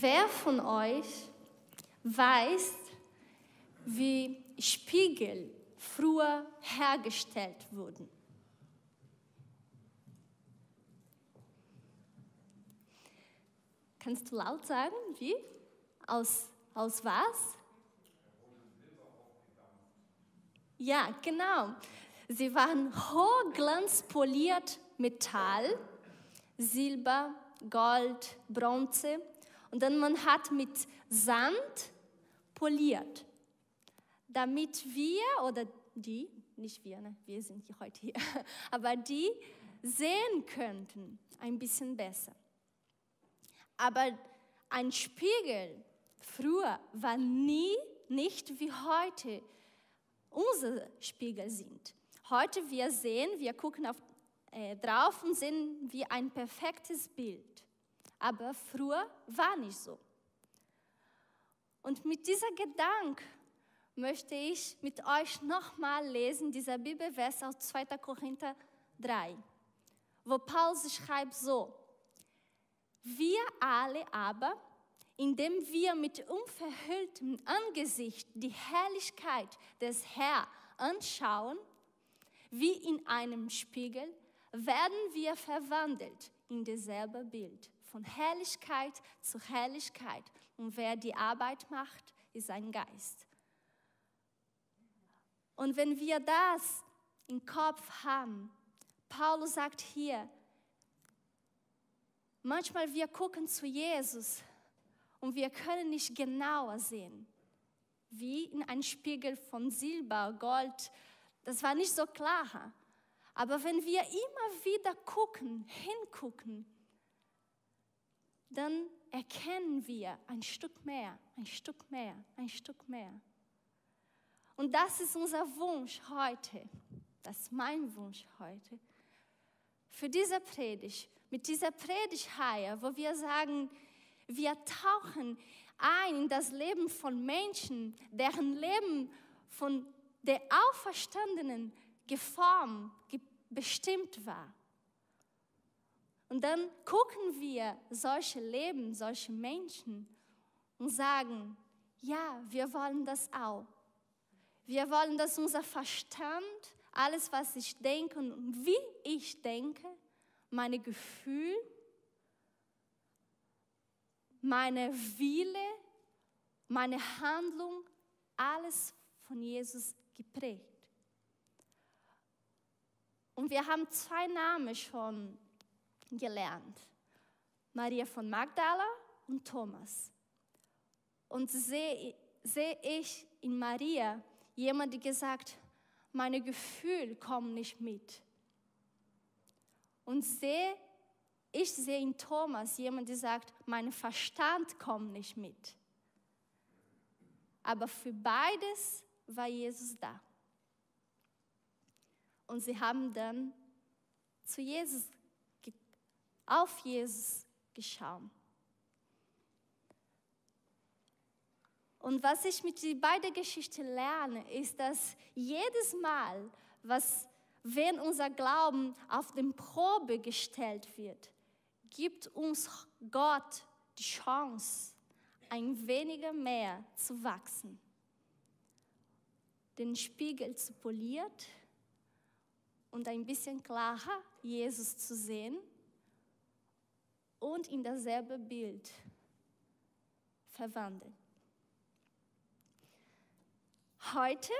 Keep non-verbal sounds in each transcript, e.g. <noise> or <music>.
Wer von euch weiß, wie Spiegel früher hergestellt wurden? Kannst du laut sagen, wie? Aus, aus was? Ja, genau. Sie waren hochglanzpoliert Metall, Silber, Gold, Bronze und dann man hat mit Sand poliert, damit wir oder die, nicht wir, ne? wir sind hier heute hier, <laughs> aber die sehen könnten ein bisschen besser. Aber ein Spiegel früher war nie nicht wie heute unsere Spiegel sind. Heute wir sehen, wir gucken auf, äh, drauf und sehen wie ein perfektes Bild. Aber früher war nicht so. Und mit dieser Gedanke möchte ich mit euch nochmal lesen, dieser Bibelvers aus 2. Korinther 3, wo Paulus schreibt so, wir alle aber, indem wir mit unverhülltem Angesicht die Herrlichkeit des Herrn anschauen, wie in einem Spiegel, werden wir verwandelt in dasselbe Bild, von Herrlichkeit zu Herrlichkeit. Und wer die Arbeit macht, ist ein Geist. Und wenn wir das im Kopf haben, Paulus sagt hier, manchmal wir gucken zu Jesus und wir können nicht genauer sehen, wie in einem Spiegel von Silber, Gold, das war nicht so klar. Aber wenn wir immer wieder gucken, hingucken, dann erkennen wir ein Stück mehr, ein Stück mehr, ein Stück mehr. Und das ist unser Wunsch heute. Das ist mein Wunsch heute. Für diese Predigt, mit dieser Predigtreihe, wo wir sagen, wir tauchen ein in das Leben von Menschen, deren Leben von der Auferstandenen geformt, bestimmt war. Und dann gucken wir solche Leben, solche Menschen und sagen, ja, wir wollen das auch. Wir wollen, dass unser Verstand, alles, was ich denke und wie ich denke, meine Gefühle, meine Wille, meine Handlung, alles von Jesus geprägt. Und wir haben zwei Namen schon gelernt. Maria von Magdala und Thomas. Und sehe seh ich in Maria jemand, der gesagt, meine Gefühle kommen nicht mit. Und sehe, ich sehe in Thomas jemand, der sagt, mein Verstand kommt nicht mit. Aber für beides war Jesus da. Und sie haben dann zu Jesus, auf Jesus geschaut. Und was ich mit den beiden Geschichten lerne, ist, dass jedes Mal, was, wenn unser Glauben auf den Probe gestellt wird, gibt uns Gott die Chance, ein weniger mehr zu wachsen den Spiegel zu poliert und ein bisschen klarer Jesus zu sehen und in dasselbe Bild verwandeln. Heute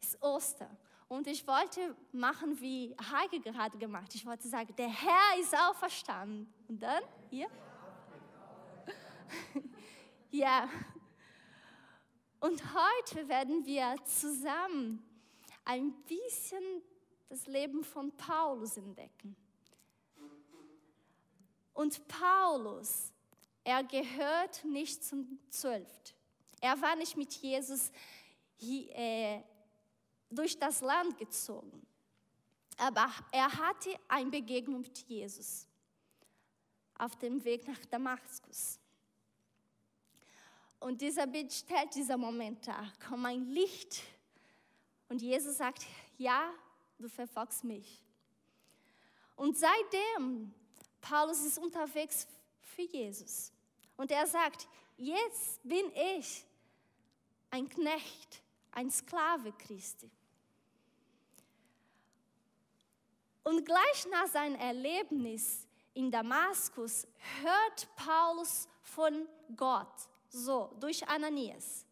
ist Ostern und ich wollte machen, wie Heike gerade gemacht. Ich wollte sagen, der Herr ist auferstanden. Und dann hier. <laughs> ja, und heute werden wir zusammen ein bisschen das Leben von Paulus entdecken. Und Paulus, er gehört nicht zum Zwölft. Er war nicht mit Jesus hier, äh, durch das Land gezogen. Aber er hatte eine Begegnung mit Jesus auf dem Weg nach Damaskus. Und dieser Bild stellt dieser Moment dar. Komm ein Licht. Und Jesus sagt, ja, du verfolgst mich. Und seitdem, Paulus ist unterwegs für Jesus. Und er sagt, jetzt bin ich ein Knecht, ein Sklave Christi. Und gleich nach seinem Erlebnis in Damaskus hört Paulus von Gott, so durch Ananias.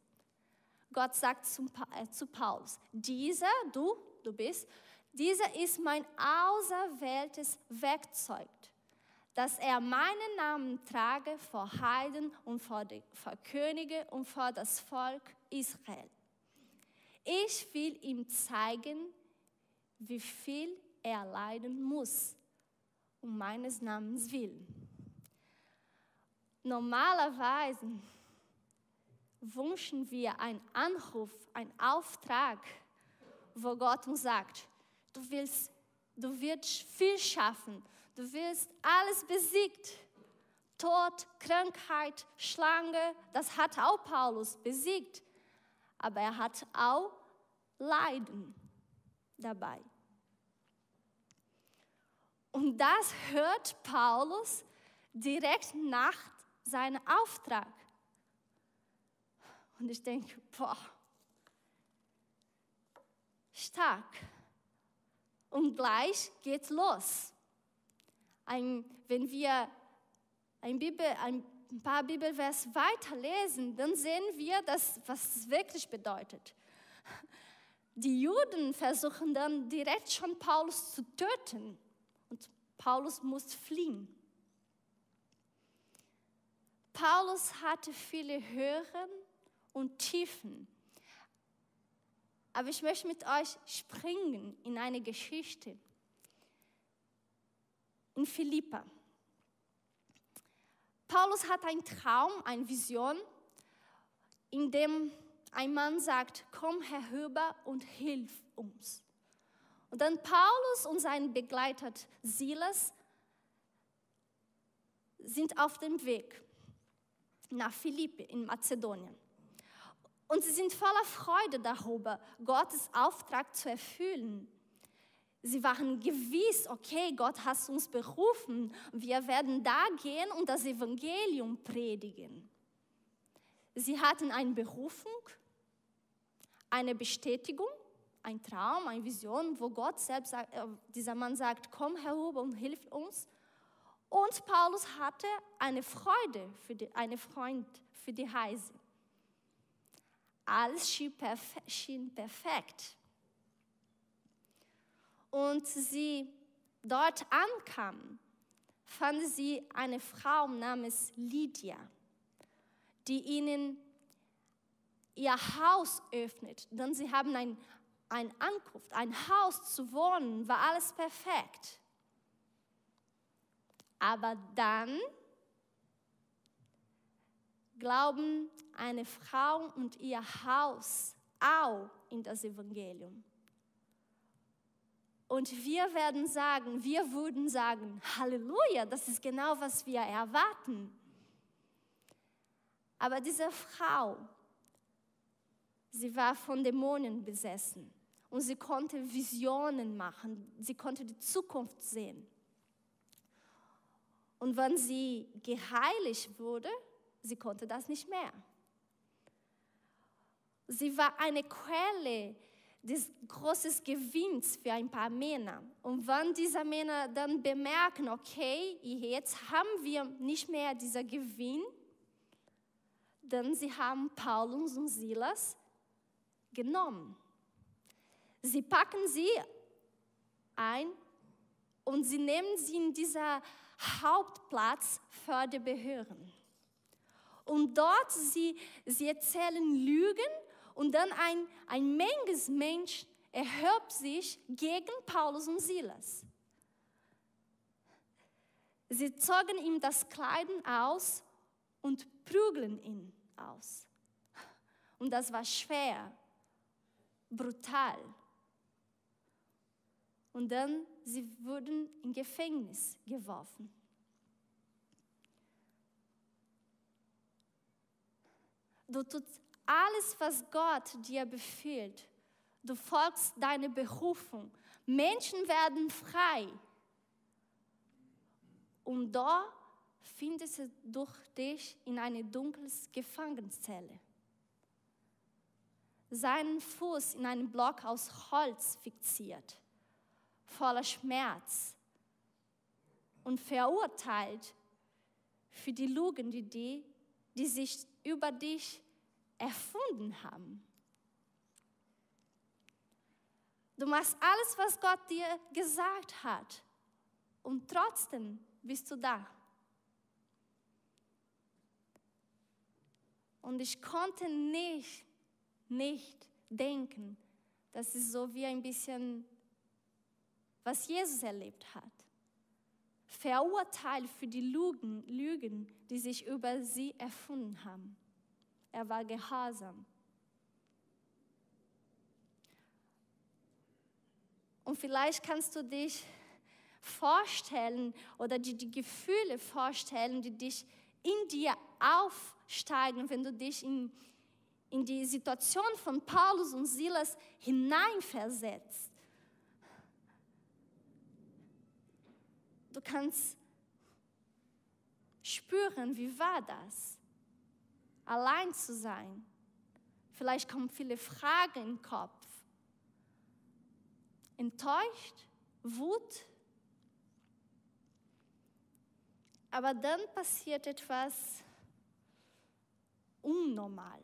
Gott sagt zum, äh, zu Paulus, dieser, du, du bist, dieser ist mein auserwähltes Werkzeug, dass er meinen Namen trage vor Heiden und vor, die, vor Könige und vor das Volk Israel. Ich will ihm zeigen, wie viel er leiden muss, um meines Namens willen. Normalerweise wünschen wir einen Anruf, einen Auftrag, wo Gott uns sagt, du willst, du wirst viel schaffen, du wirst alles besiegt. Tod, Krankheit, Schlange, das hat auch Paulus besiegt. Aber er hat auch Leiden dabei. Und das hört Paulus direkt nach seinem Auftrag. Und ich denke, boah, stark. Und gleich geht's los. Ein, wenn wir ein, Bibel, ein paar Bibelvers weiterlesen, dann sehen wir, dass, was es wirklich bedeutet. Die Juden versuchen dann direkt schon Paulus zu töten und Paulus muss fliehen. Paulus hatte viele Höhen und Tiefen. Aber ich möchte mit euch springen in eine Geschichte. In Philippa. Paulus hat einen Traum, eine Vision, in dem ein Mann sagt, komm herüber und hilf uns. Und dann Paulus und sein Begleiter Silas sind auf dem Weg nach Philippi in Mazedonien. Und sie sind voller Freude darüber, Gottes Auftrag zu erfüllen. Sie waren gewiss, okay, Gott hat uns berufen, wir werden da gehen und das Evangelium predigen. Sie hatten eine Berufung, eine Bestätigung, ein Traum, eine Vision, wo Gott selbst, sagt, äh, dieser Mann sagt, komm herüber und hilf uns. Und Paulus hatte eine Freude, für die, eine Freund für die Heise. Alles schien perfekt. Und sie dort ankamen, fanden sie eine Frau namens Lydia, die ihnen ihr Haus öffnet. Denn sie haben ein, ein Ankunft, ein Haus zu wohnen, war alles perfekt. Aber dann glauben eine Frau und ihr Haus auch in das Evangelium. Und wir werden sagen, wir würden sagen, Halleluja, das ist genau, was wir erwarten. Aber diese Frau, sie war von Dämonen besessen und sie konnte Visionen machen, sie konnte die Zukunft sehen. Und wenn sie geheiligt wurde, sie konnte das nicht mehr. Sie war eine Quelle des großen Gewinns für ein paar Männer. Und wenn diese Männer dann bemerken, okay, jetzt haben wir nicht mehr dieser Gewinn, dann sie haben Paulus und Silas genommen. Sie packen sie ein und sie nehmen sie in dieser Hauptplatz für die Behörden. Und dort sie, sie erzählen Lügen und dann ein, ein Menges Mensch erhebt sich gegen Paulus und Silas. Sie zogen ihm das Kleiden aus und prügeln ihn aus. Und das war schwer, brutal. Und dann sie wurden in Gefängnis geworfen. Du tust alles, was Gott dir befiehlt. Du folgst deine Berufung. Menschen werden frei. Und da findest du dich in eine dunkle Gefangenenzelle. Seinen Fuß in einen Block aus Holz fixiert, voller Schmerz und verurteilt für die Lügen, die, die, die sich über dich erfunden haben. Du machst alles, was Gott dir gesagt hat. Und trotzdem bist du da. Und ich konnte nicht, nicht denken, das ist so wie ein bisschen, was Jesus erlebt hat. Verurteilt für die Lügen, Lügen, die sich über sie erfunden haben. Er war gehorsam. Und vielleicht kannst du dich vorstellen oder die, die Gefühle vorstellen, die dich in dir aufsteigen, wenn du dich in, in die Situation von Paulus und Silas hineinversetzt. Du kannst spüren, wie war das, allein zu sein. Vielleicht kommen viele Fragen im Kopf. Enttäuscht, Wut, Aber dann passiert etwas unnormal.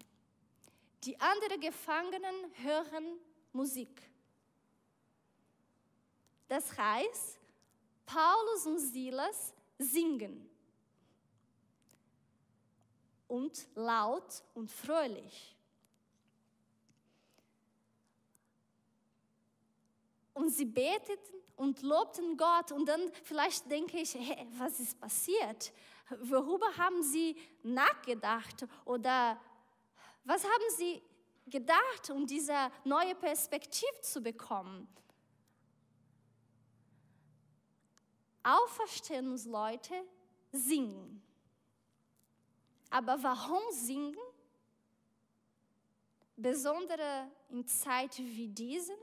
Die anderen Gefangenen hören Musik. Das heißt, Paulus und Silas singen. Und laut und fröhlich. Und sie beteten und lobten Gott. Und dann vielleicht denke ich, hey, was ist passiert? Worüber haben sie nachgedacht? Oder was haben sie gedacht, um diese neue Perspektive zu bekommen? Auferstehungsleute singen. Aber warum singen? Besonders in Zeiten wie diesen,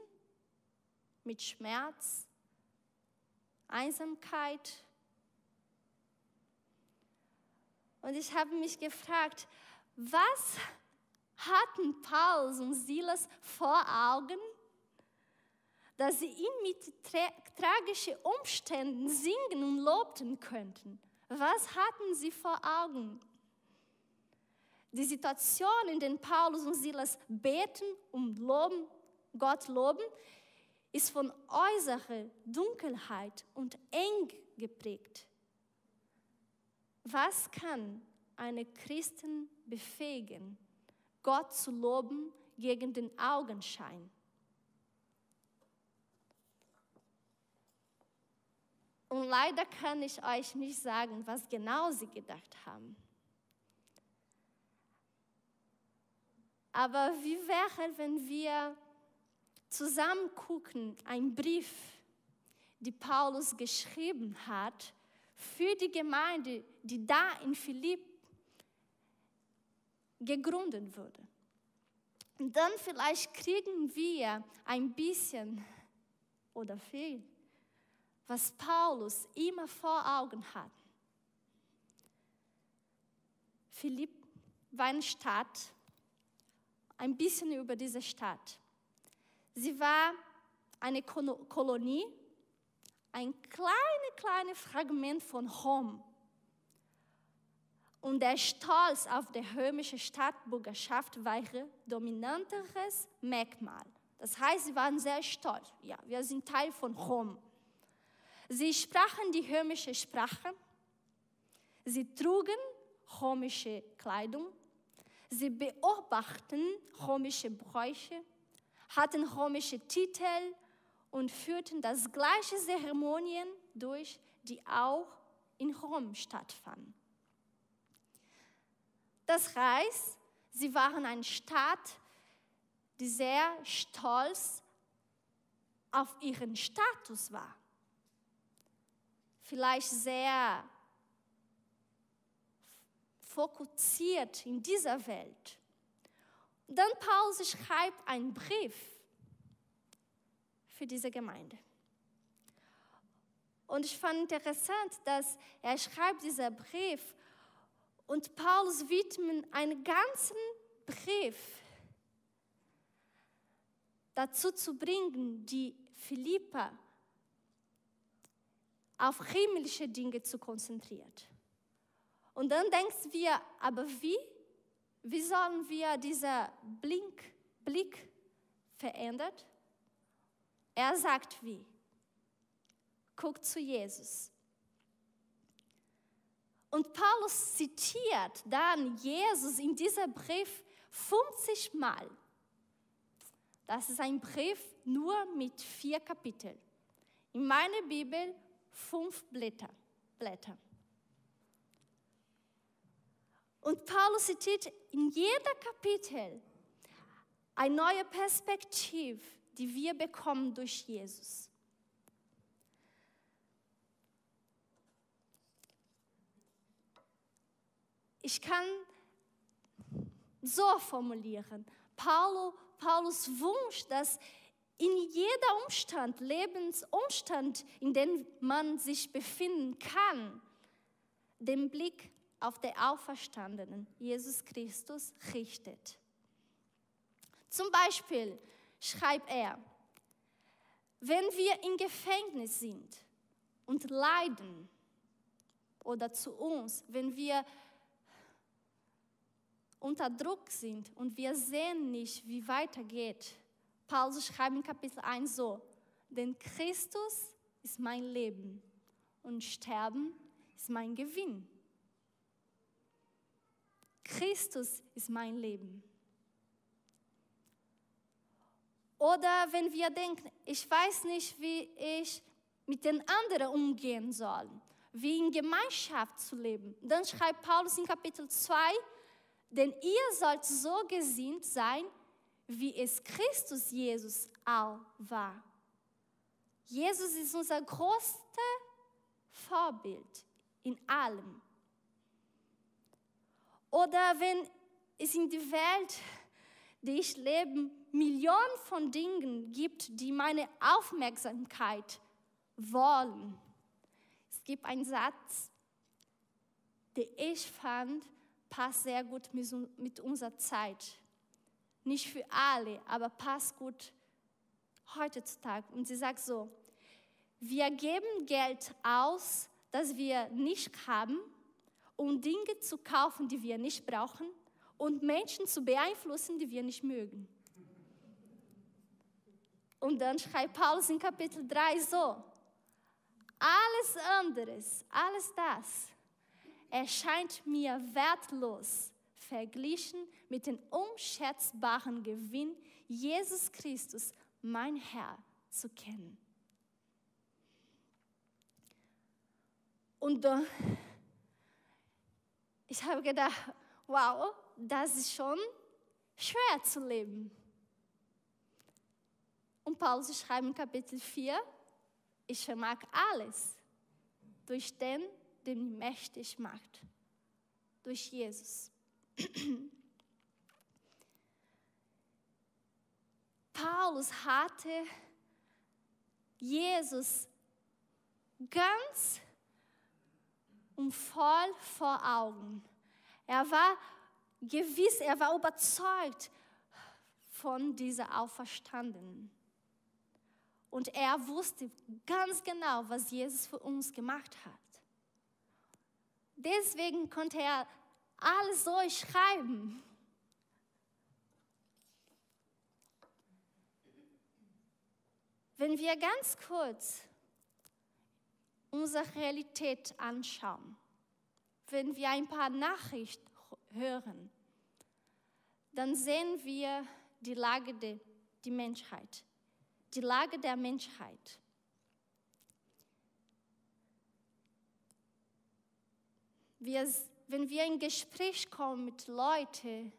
mit Schmerz, Einsamkeit. Und ich habe mich gefragt, was hatten Paulus und Silas vor Augen, dass sie ihn mit tra tragischen Umständen singen und lobten könnten? Was hatten sie vor Augen? Die Situation, in der Paulus und Silas beten und loben, Gott loben, ist von äußerer Dunkelheit und eng geprägt. Was kann eine Christen befähigen, Gott zu loben gegen den Augenschein? Und leider kann ich euch nicht sagen, was genau sie gedacht haben. Aber wie wäre, wenn wir zusammen gucken, ein Brief, die Paulus geschrieben hat für die Gemeinde, die da in Philipp gegründet wurde. Und dann vielleicht kriegen wir ein bisschen oder viel, was Paulus immer vor Augen hat. Philipp war eine Stadt, ein bisschen über diese Stadt. Sie war eine Kolonie, ein kleines, kleines Fragment von Rom. Und der Stolz auf die römische Stadtbürgerschaft war ihr dominanteres Merkmal. Das heißt, sie waren sehr stolz. Ja, wir sind Teil von Rom. Sie sprachen die römische Sprache. Sie trugen römische Kleidung. Sie beobachten römische Bräuche hatten römische Titel und führten das gleiche Zeremonien durch, die auch in Rom stattfanden. Das heißt, sie waren eine Stadt, die sehr stolz auf ihren Status war. Vielleicht sehr fokussiert in dieser Welt. Dann Paulus schreibt einen Brief für diese Gemeinde. Und ich fand interessant, dass er schreibt dieser Brief und Paulus widmet einen ganzen Brief dazu zu bringen, die Philippa auf himmlische Dinge zu konzentrieren. Und dann denkst wir, aber wie? Wie sollen wir dieser Blink, Blick verändern? Er sagt wie? Guck zu Jesus. Und Paulus zitiert dann Jesus in diesem Brief 50 Mal. Das ist ein Brief nur mit vier Kapiteln. In meiner Bibel fünf Blätter. Blätter. Und Paulus zitiert in jedem Kapitel eine neue Perspektive, die wir bekommen durch Jesus. Ich kann so formulieren. Paulus, Paulus Wunsch, dass in jeder Umstand, Lebensumstand, in dem man sich befinden kann, den Blick auf den Auferstandenen, Jesus Christus, richtet. Zum Beispiel schreibt er, wenn wir im Gefängnis sind und leiden, oder zu uns, wenn wir unter Druck sind und wir sehen nicht, wie weitergeht. Paulus schreibt in Kapitel 1 so, denn Christus ist mein Leben und Sterben ist mein Gewinn. Christus ist mein Leben. Oder wenn wir denken, ich weiß nicht, wie ich mit den anderen umgehen soll, wie in Gemeinschaft zu leben, dann schreibt Paulus in Kapitel 2, denn ihr sollt so gesinnt sein, wie es Christus Jesus auch war. Jesus ist unser größtes Vorbild in allem. Oder wenn es in der Welt, die ich lebe, Millionen von Dingen gibt, die meine Aufmerksamkeit wollen. Es gibt einen Satz, den ich fand, passt sehr gut mit unserer Zeit. Nicht für alle, aber passt gut heutzutage. Und sie sagt so, wir geben Geld aus, das wir nicht haben, um Dinge zu kaufen, die wir nicht brauchen und Menschen zu beeinflussen, die wir nicht mögen. Und dann schreibt Paulus in Kapitel 3 so, alles anderes, alles das erscheint mir wertlos verglichen mit dem unschätzbaren Gewinn, Jesus Christus, mein Herr, zu kennen. Und äh, ich habe gedacht, wow, das ist schon schwer zu leben. Und Paulus schreibt in Kapitel 4, ich vermag alles durch den, der mich mächtig macht. Durch Jesus. <clears throat> Paulus hatte Jesus ganz und voll vor Augen. Er war gewiss, er war überzeugt von dieser Auferstandenen. Und er wusste ganz genau, was Jesus für uns gemacht hat. Deswegen konnte er alles so schreiben. Wenn wir ganz kurz unsere Realität anschauen, wenn wir ein paar Nachrichten hören, dann sehen wir die Lage der die Menschheit, die Lage der Menschheit. Wir, wenn wir in Gespräch kommen mit Leuten,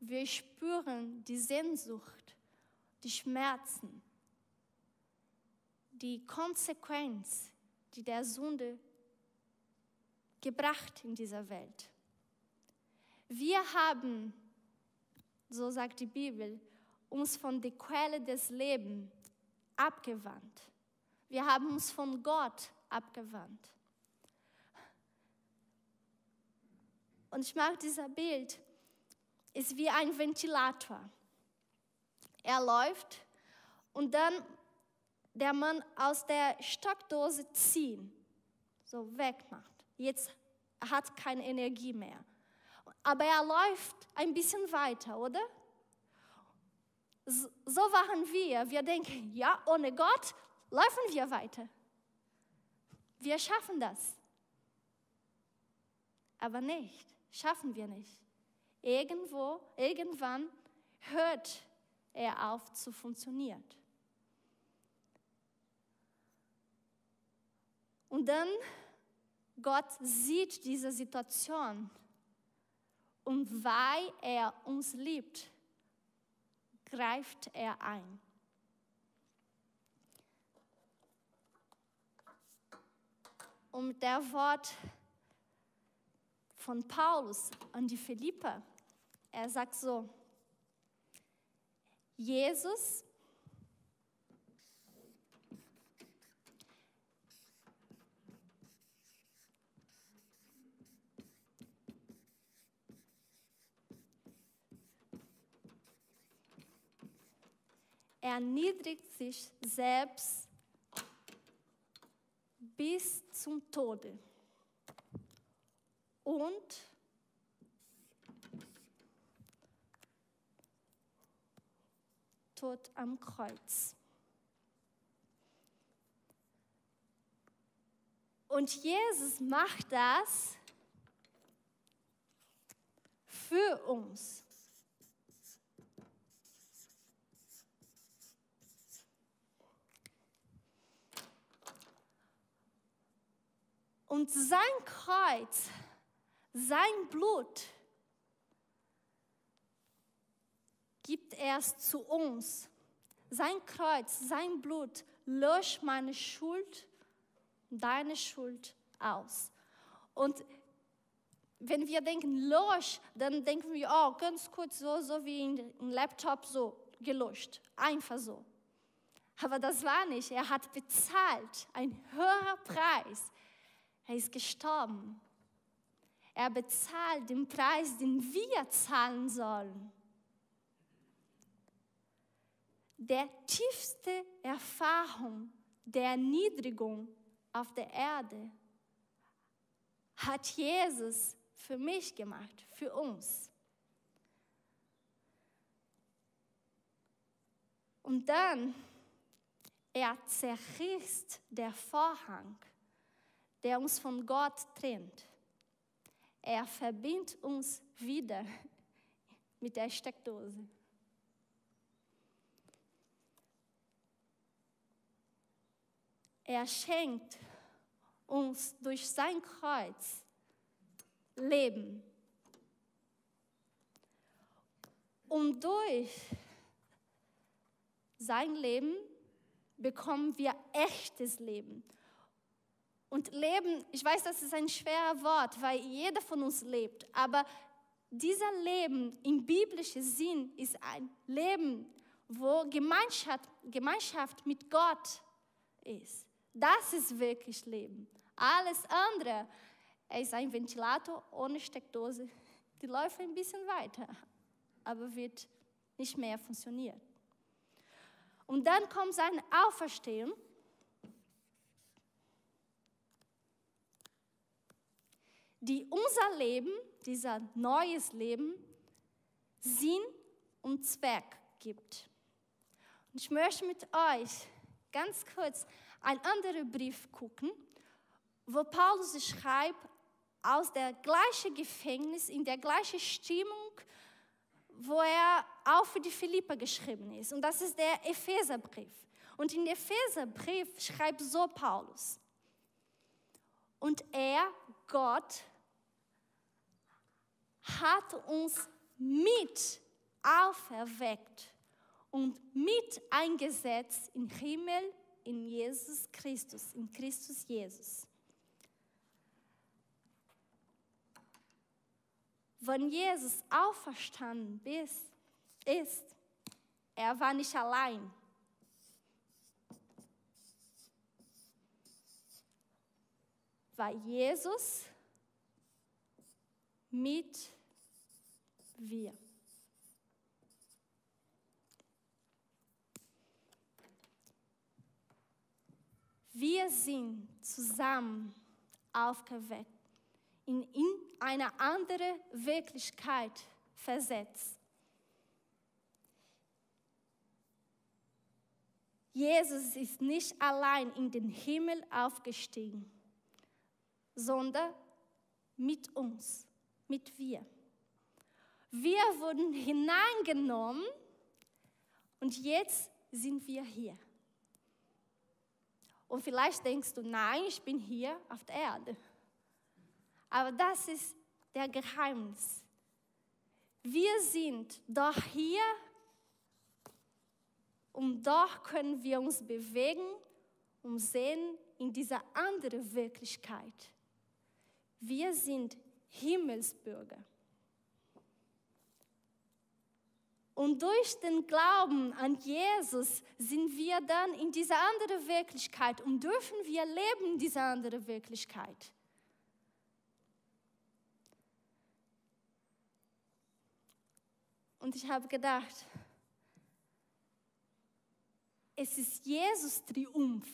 wir spüren die Sehnsucht, die Schmerzen, die Konsequenz, die der Sünde gebracht in dieser Welt. Wir haben, so sagt die Bibel, uns von der Quelle des Lebens abgewandt. Wir haben uns von Gott abgewandt. Und ich mag dieser Bild, ist wie ein Ventilator. Er läuft und dann der Mann aus der Stockdose ziehen, so wegmacht. Jetzt hat keine Energie mehr. Aber er läuft ein bisschen weiter, oder? So waren wir. Wir denken, ja, ohne Gott laufen wir weiter. Wir schaffen das. Aber nicht, schaffen wir nicht. Irgendwo, irgendwann hört er auf zu funktionieren. Und dann Gott sieht diese Situation und weil er uns liebt, greift er ein. Und der Wort von Paulus an die Philipper, er sagt so, Jesus erniedrigt sich selbst bis zum Tode. Und Tod am Kreuz. Und Jesus macht das für uns. Und sein Kreuz, sein Blut gibt er zu uns. Sein Kreuz, sein Blut löscht meine Schuld, deine Schuld aus. Und wenn wir denken, lösch, dann denken wir, oh, ganz kurz so, so wie ein Laptop so gelöscht. Einfach so. Aber das war nicht. Er hat bezahlt, ein höherer Preis. Er ist gestorben. Er bezahlt den Preis, den wir zahlen sollen. Der tiefste Erfahrung der Erniedrigung auf der Erde hat Jesus für mich gemacht, für uns. Und dann, er zerriss der Vorhang der uns von Gott trennt. Er verbindet uns wieder <laughs> mit der Steckdose. Er schenkt uns durch sein Kreuz Leben. Und durch sein Leben bekommen wir echtes Leben. Und Leben, ich weiß, das ist ein schweres Wort, weil jeder von uns lebt, aber dieser Leben im biblischen Sinn ist ein Leben, wo Gemeinschaft, Gemeinschaft mit Gott ist. Das ist wirklich Leben. Alles andere ist ein Ventilator ohne Steckdose. Die läuft ein bisschen weiter, aber wird nicht mehr funktionieren. Und dann kommt seine Auferstehung die unser Leben, dieser neues Leben, Sinn und Zweck gibt. Und ich möchte mit euch ganz kurz einen anderen Brief gucken, wo Paulus schreibt aus der gleichen Gefängnis, in der gleichen Stimmung, wo er auch für die Philipper geschrieben ist. Und das ist der Epheserbrief. Und in Epheserbrief schreibt so Paulus. Und er, Gott, hat uns mit auferweckt und mit eingesetzt im Himmel in Jesus Christus, in Christus Jesus. Wenn Jesus auferstanden ist, er war nicht allein. war Jesus mit wir. Wir sind zusammen aufgeweckt, in, in eine andere Wirklichkeit versetzt. Jesus ist nicht allein in den Himmel aufgestiegen, sondern mit uns, mit wir. Wir wurden hineingenommen und jetzt sind wir hier. Und vielleicht denkst du, nein, ich bin hier auf der Erde. Aber das ist der Geheimnis. Wir sind doch hier und doch können wir uns bewegen und sehen in dieser anderen Wirklichkeit. Wir sind Himmelsbürger. Und durch den Glauben an Jesus sind wir dann in dieser anderen Wirklichkeit und dürfen wir leben in dieser anderen Wirklichkeit. Und ich habe gedacht, es ist Jesus Triumph.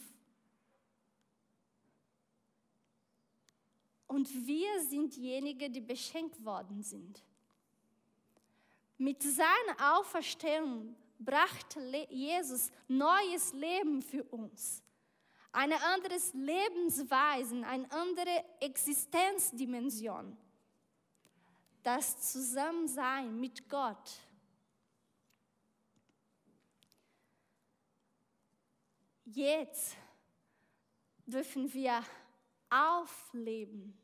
Und wir sind diejenigen, die beschenkt worden sind. Mit seiner Auferstehung brachte Jesus neues Leben für uns. Eine andere Lebensweise, eine andere Existenzdimension. Das Zusammensein mit Gott. Jetzt dürfen wir aufleben,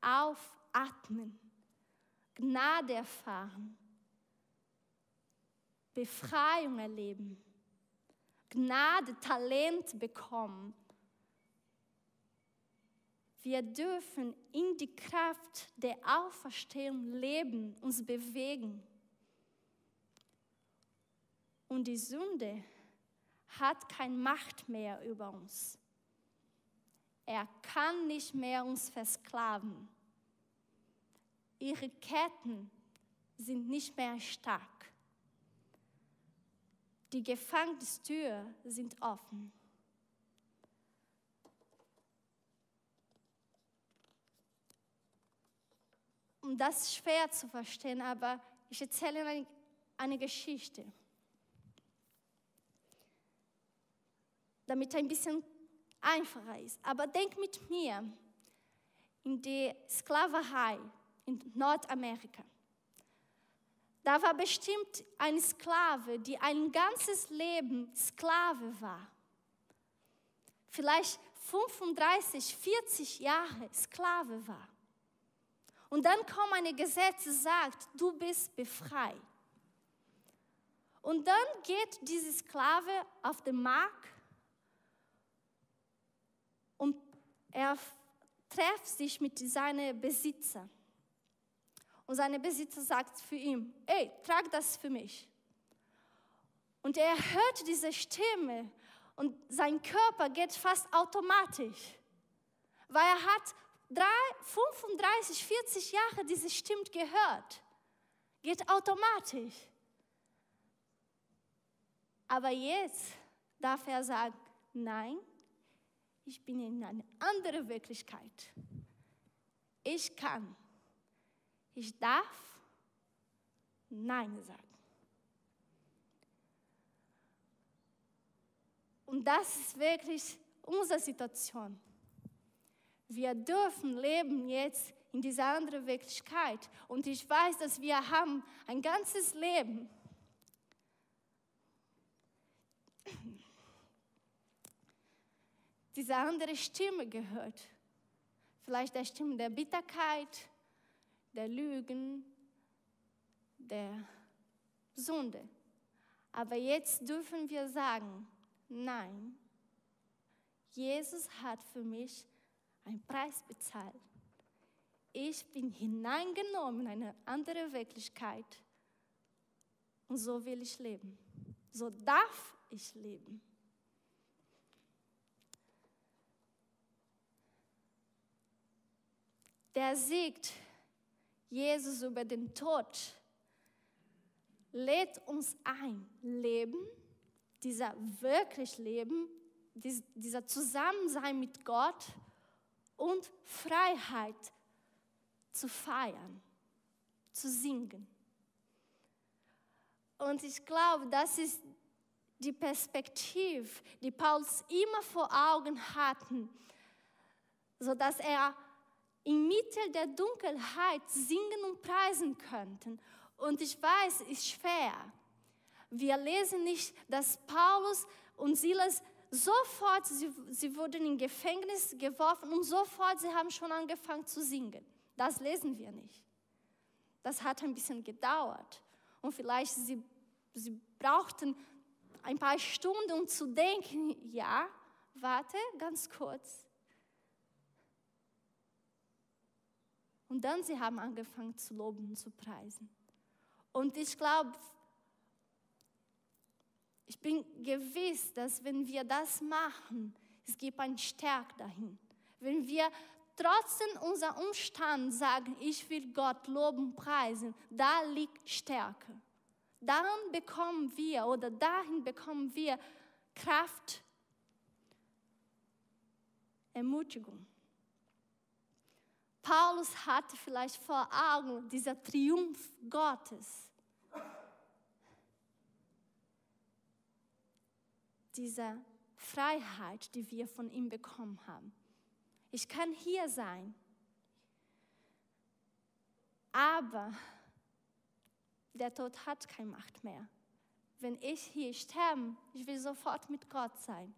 aufatmen, Gnade erfahren Befreiung erleben, Gnade, Talent bekommen. Wir dürfen in die Kraft der Auferstehung leben, uns bewegen. Und die Sünde hat keine Macht mehr über uns. Er kann nicht mehr uns versklaven. Ihre Ketten sind nicht mehr stark. Die Gefängnistür sind offen. Und das ist schwer zu verstehen, aber ich erzähle eine, eine Geschichte, damit ein bisschen einfacher ist. Aber denk mit mir in die Sklaverei in Nordamerika. Da war bestimmt eine Sklave, die ein ganzes Leben Sklave war. Vielleicht 35, 40 Jahre Sklave war. Und dann kommt ein Gesetz, sagt, du bist befreit. Und dann geht diese Sklave auf den Markt und er trifft sich mit seinen Besitzern. Und seine Besitzer sagt für ihn, ey, trag das für mich. Und er hört diese Stimme und sein Körper geht fast automatisch, weil er hat drei, 35, 40 Jahre diese Stimme gehört. Geht automatisch. Aber jetzt darf er sagen, nein, ich bin in einer anderen Wirklichkeit. Ich kann ich darf Nein sagen. Und das ist wirklich unsere Situation. Wir dürfen leben jetzt in dieser anderen Wirklichkeit. Und ich weiß, dass wir haben ein ganzes Leben. Diese andere Stimme gehört. Vielleicht der Stimme der Bitterkeit, der Lügen, der Sünde. Aber jetzt dürfen wir sagen, nein, Jesus hat für mich einen Preis bezahlt. Ich bin hineingenommen in eine andere Wirklichkeit. Und so will ich leben. So darf ich leben. der siegt Jesus über den Tod, lädt uns ein, Leben, dieser wirklich Leben, dieser Zusammensein mit Gott und Freiheit zu feiern, zu singen. Und ich glaube, das ist die Perspektive, die Paulus immer vor Augen hatten, sodass er inmitten der Dunkelheit singen und preisen könnte. Und ich weiß, es ist schwer. Wir lesen nicht, dass Paulus und Silas sofort, sie, sie wurden in Gefängnis geworfen und sofort, sie haben schon angefangen zu singen. Das lesen wir nicht. Das hat ein bisschen gedauert. Und vielleicht sie, sie brauchten ein paar Stunden, um zu denken, ja, warte, ganz kurz. Und dann sie haben angefangen zu loben und zu preisen. Und ich glaube, ich bin gewiss, dass wenn wir das machen, es gibt ein Stärk dahin. Wenn wir trotzdem unser Umstand sagen, ich will Gott loben, preisen, da liegt Stärke. Daran bekommen wir oder dahin bekommen wir Kraft, Ermutigung. Paulus hatte vielleicht vor Augen dieser Triumph Gottes. Diese Freiheit, die wir von ihm bekommen haben. Ich kann hier sein, aber der Tod hat keine Macht mehr. Wenn ich hier sterbe, ich will sofort mit Gott sein.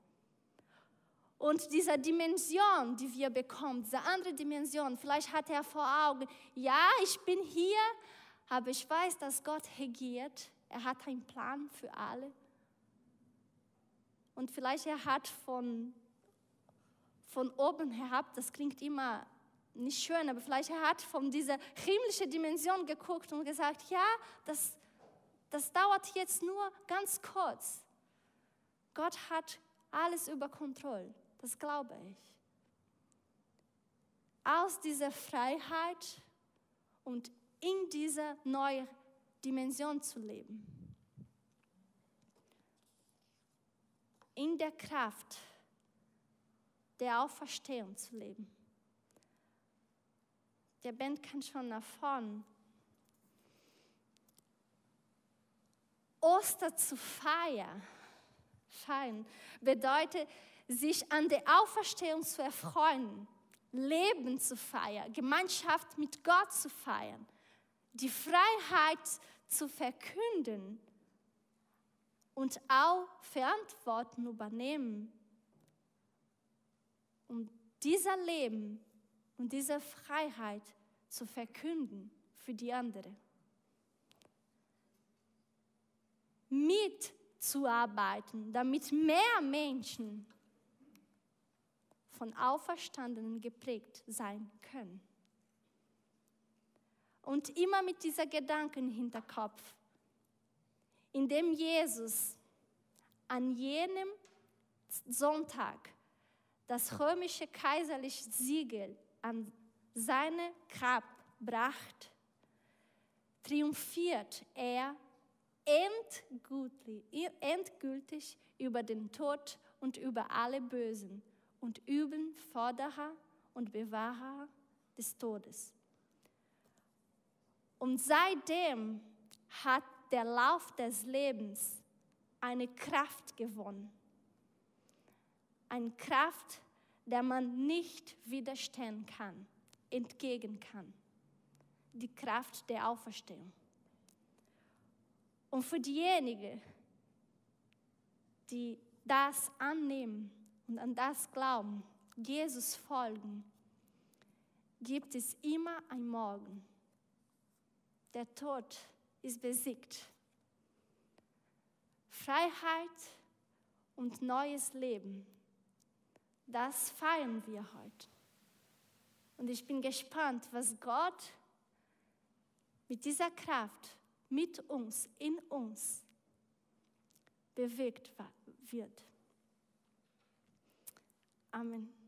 Und diese Dimension, die wir bekommen, diese andere Dimension, vielleicht hat er vor Augen, ja, ich bin hier, aber ich weiß, dass Gott regiert. Er hat einen Plan für alle. Und vielleicht er hat von, von oben herab, das klingt immer nicht schön, aber vielleicht er hat von dieser himmlischen Dimension geguckt und gesagt, ja, das, das dauert jetzt nur ganz kurz. Gott hat alles über Kontrolle, das glaube ich. Aus dieser Freiheit und in dieser neuen Dimension zu leben. In der Kraft der Auferstehung zu leben. Der Band kann schon nach vorn. Oster zu feiern, feiern bedeutet, sich an der Auferstehung zu erfreuen, Leben zu feiern, Gemeinschaft mit Gott zu feiern, die Freiheit zu verkünden und auch Verantwortung übernehmen, um dieser Leben und diese Freiheit zu verkünden für die andere. Mitzuarbeiten, damit mehr Menschen von Auferstandenen geprägt sein können. Und immer mit dieser Gedanken im Hinterkopf, indem Jesus an jenem Sonntag das römische kaiserliche Siegel an seine Grab bracht, triumphiert er endgültig, endgültig über den Tod und über alle Bösen und üben Forderer und Bewahrer des Todes. Und seitdem hat der Lauf des Lebens eine Kraft gewonnen. Eine Kraft, der man nicht widerstehen kann, entgegen kann. Die Kraft der Auferstehung. Und für diejenigen, die das annehmen und an das glauben, Jesus folgen, gibt es immer ein Morgen. Der Tod ist besiegt. Freiheit und neues Leben das feiern wir heute. Und ich bin gespannt, was Gott mit dieser Kraft, mit uns, in uns bewegt wird. Amen.